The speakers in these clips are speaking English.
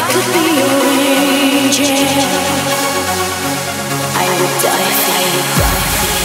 I would die. I would die.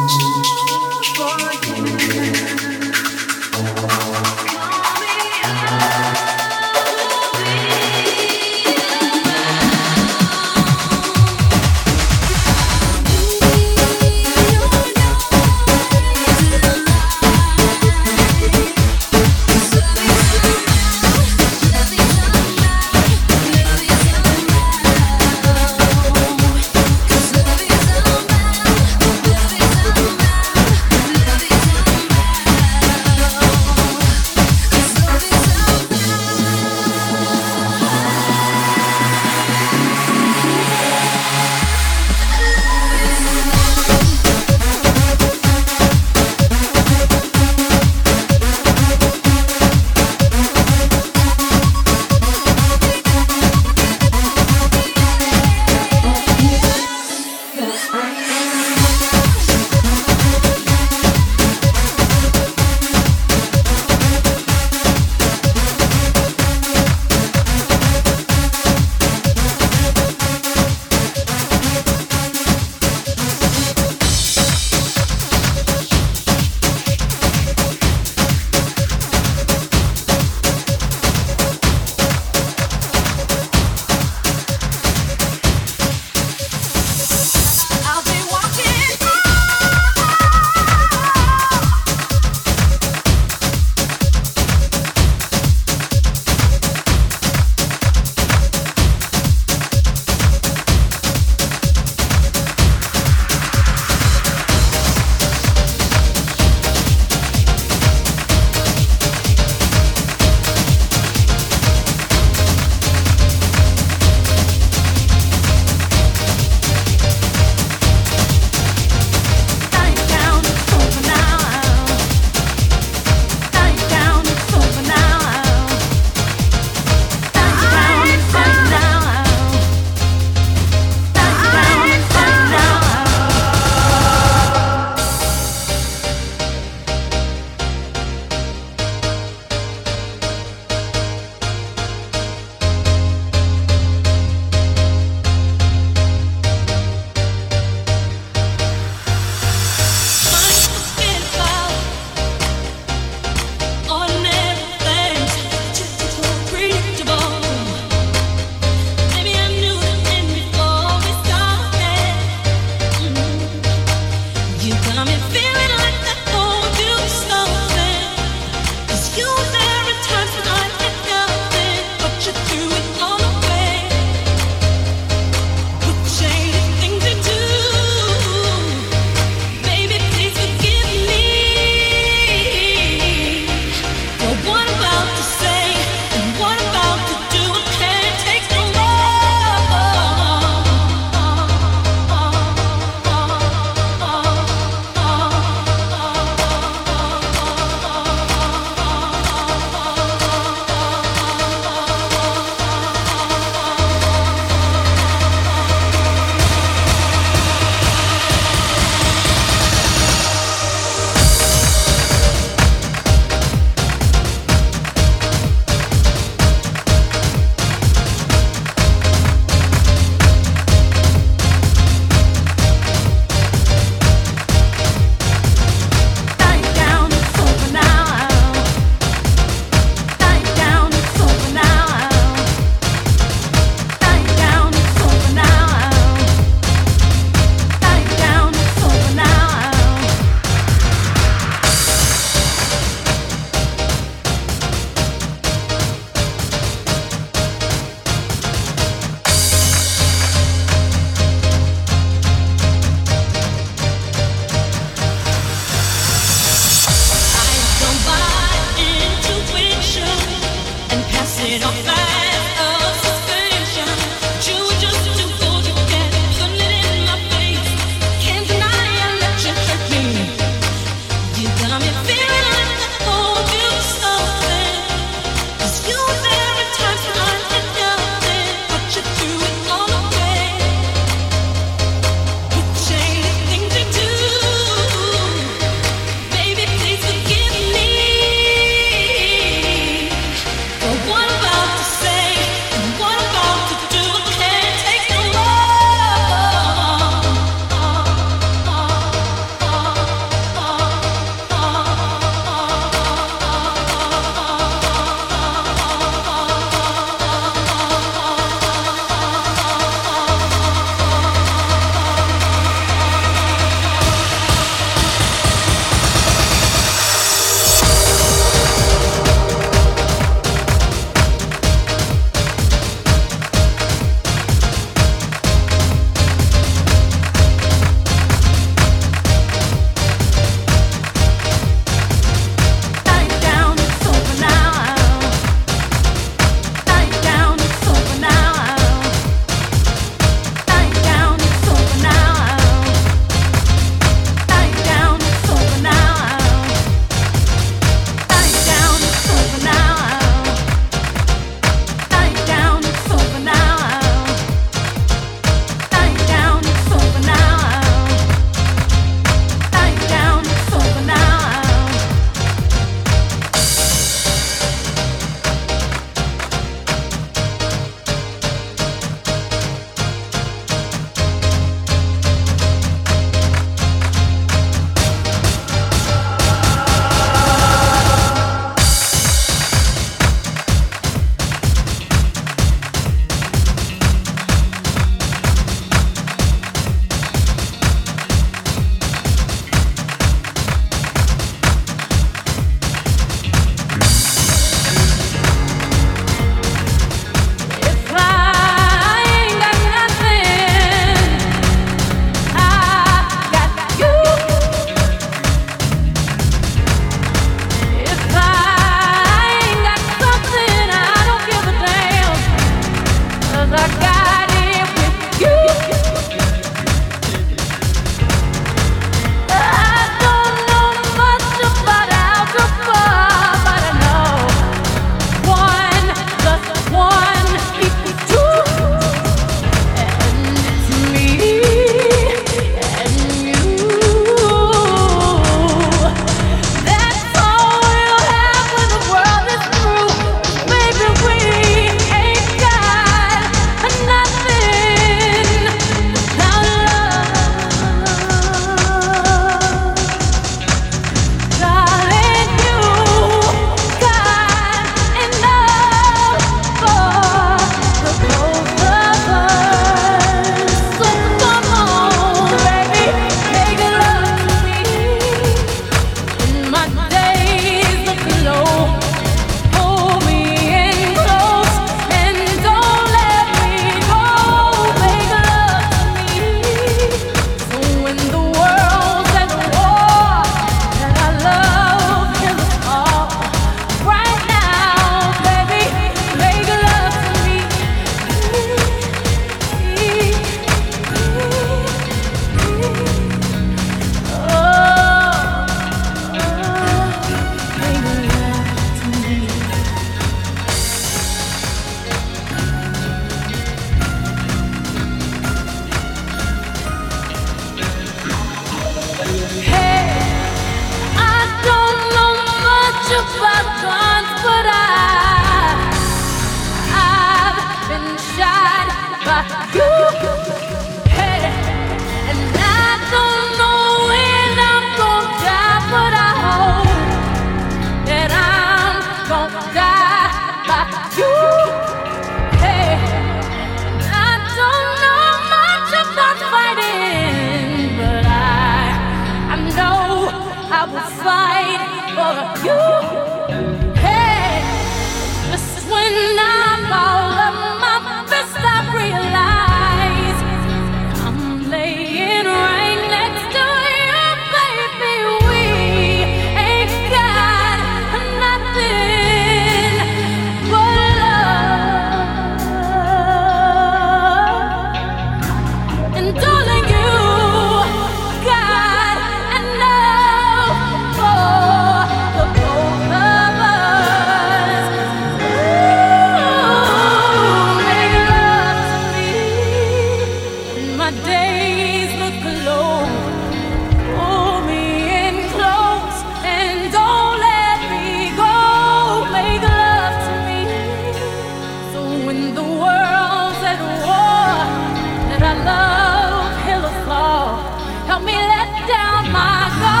me let down, my God.